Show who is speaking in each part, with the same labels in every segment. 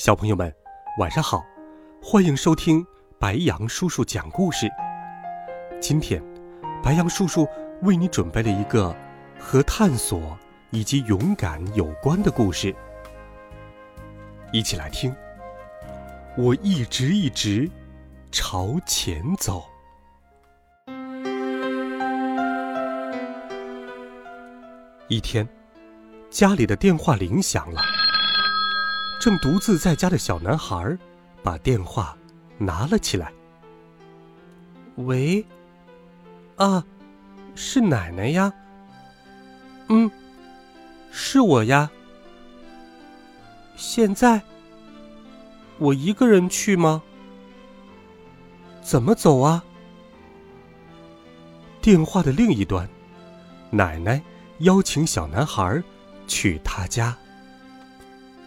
Speaker 1: 小朋友们，晚上好，欢迎收听白羊叔叔讲故事。今天，白羊叔叔为你准备了一个和探索以及勇敢有关的故事，一起来听。我一直一直朝前走。一天，家里的电话铃响了。正独自在家的小男孩，把电话拿了起来。喂，啊，是奶奶呀。嗯，是我呀。现在，我一个人去吗？怎么走啊？电话的另一端，奶奶邀请小男孩去他家。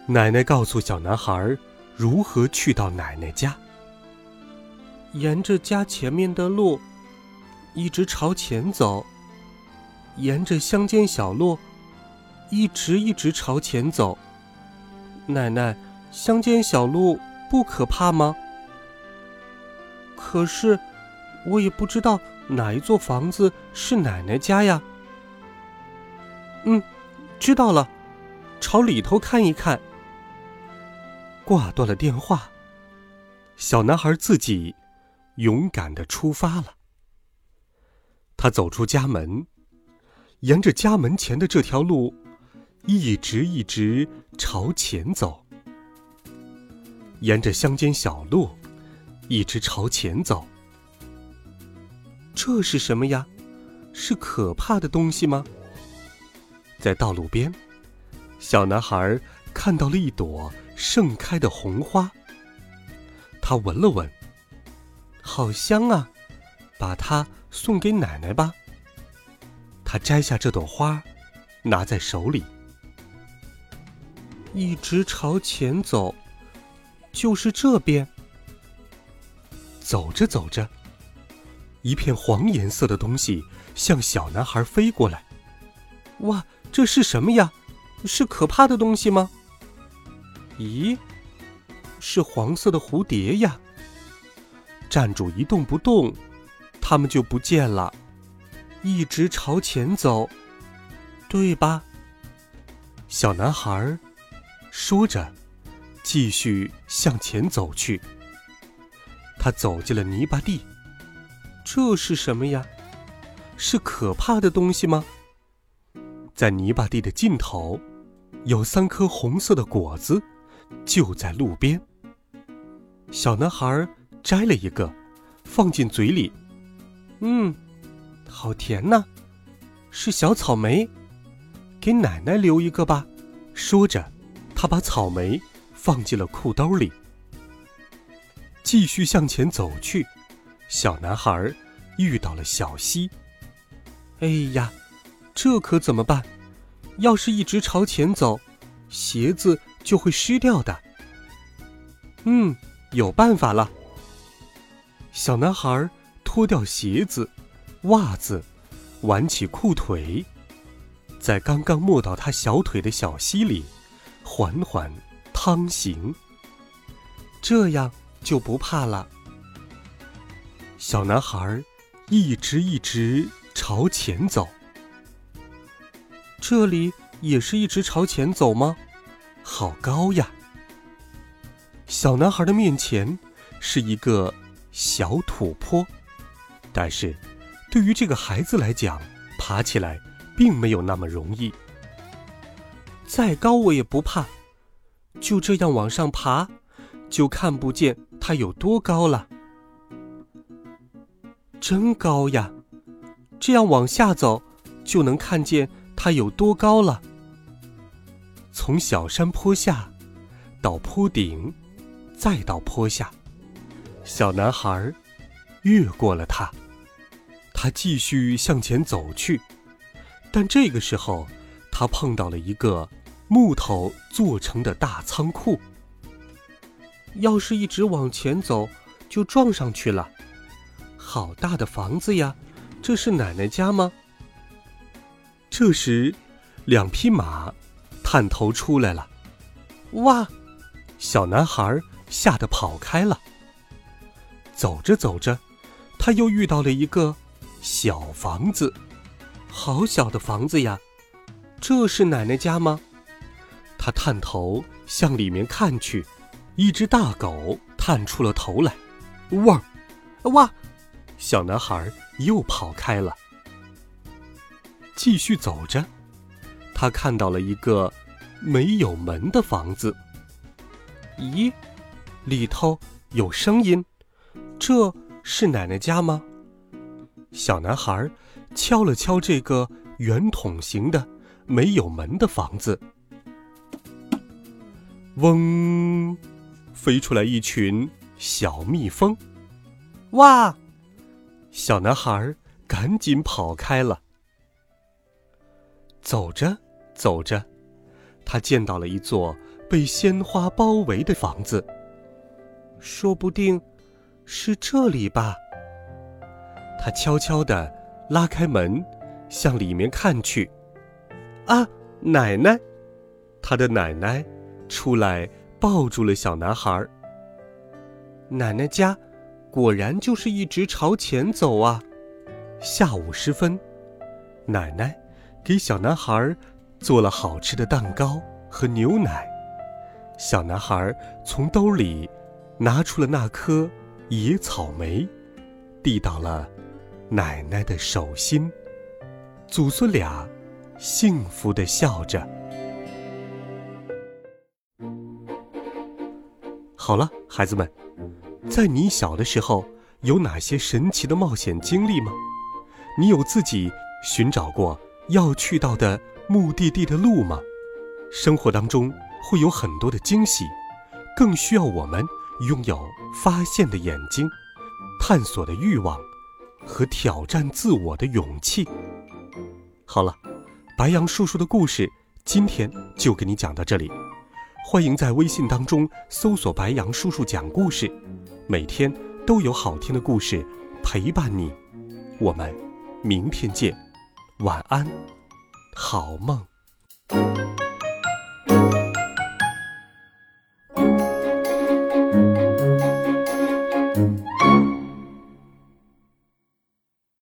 Speaker 1: 奶奶告诉小男孩如何去到奶奶家。沿着家前面的路，一直朝前走。沿着乡间小路，一直一直朝前走。奶奶，乡间小路不可怕吗？可是，我也不知道哪一座房子是奶奶家呀。嗯，知道了，朝里头看一看。挂断了电话，小男孩自己勇敢的出发了。他走出家门，沿着家门前的这条路，一直一直朝前走。沿着乡间小路，一直朝前走。这是什么呀？是可怕的东西吗？在道路边，小男孩看到了一朵。盛开的红花，他闻了闻，好香啊！把它送给奶奶吧。他摘下这朵花，拿在手里，一直朝前走，就是这边。走着走着，一片黄颜色的东西向小男孩飞过来。哇，这是什么呀？是可怕的东西吗？咦，是黄色的蝴蝶呀！站住一动不动，它们就不见了。一直朝前走，对吧？小男孩说着，继续向前走去。他走进了泥巴地，这是什么呀？是可怕的东西吗？在泥巴地的尽头，有三颗红色的果子。就在路边，小男孩摘了一个，放进嘴里，嗯，好甜呐，是小草莓，给奶奶留一个吧。说着，他把草莓放进了裤兜里，继续向前走去。小男孩遇到了小溪，哎呀，这可怎么办？要是一直朝前走，鞋子。就会湿掉的。嗯，有办法了。小男孩脱掉鞋子、袜子，挽起裤腿，在刚刚没到他小腿的小溪里缓缓趟行，这样就不怕了。小男孩一直一直朝前走。这里也是一直朝前走吗？好高呀！小男孩的面前是一个小土坡，但是，对于这个孩子来讲，爬起来并没有那么容易。再高我也不怕，就这样往上爬，就看不见它有多高了。真高呀！这样往下走，就能看见它有多高了。从小山坡下，到坡顶，再到坡下。小男孩越过了它，他继续向前走去。但这个时候，他碰到了一个木头做成的大仓库。要是一直往前走，就撞上去了。好大的房子呀！这是奶奶家吗？这时，两匹马探头出来了。哇！小男孩吓得跑开了。走着走着，他又遇到了一个小房子。好小的房子呀！这是奶奶家吗？他探头向里面看去，一只大狗探出了头来。哇，哇！小男孩又跑开了。继续走着，他看到了一个没有门的房子。咦，里头有声音，这是奶奶家吗？小男孩。敲了敲这个圆筒形的、没有门的房子，嗡，飞出来一群小蜜蜂。哇！小男孩赶紧跑开了。走着走着，他见到了一座被鲜花包围的房子。说不定是这里吧。他悄悄地。拉开门，向里面看去，啊，奶奶！他的奶奶出来抱住了小男孩。奶奶家果然就是一直朝前走啊。下午时分，奶奶给小男孩做了好吃的蛋糕和牛奶。小男孩从兜里拿出了那颗野草莓，递到了。奶奶的手心，祖孙俩幸福的笑着。好了，孩子们，在你小的时候，有哪些神奇的冒险经历吗？你有自己寻找过要去到的目的地的路吗？生活当中会有很多的惊喜，更需要我们拥有发现的眼睛，探索的欲望。和挑战自我的勇气。好了，白杨叔叔的故事今天就给你讲到这里。欢迎在微信当中搜索“白杨叔叔讲故事”，每天都有好听的故事陪伴你。我们明天见，晚安，好梦。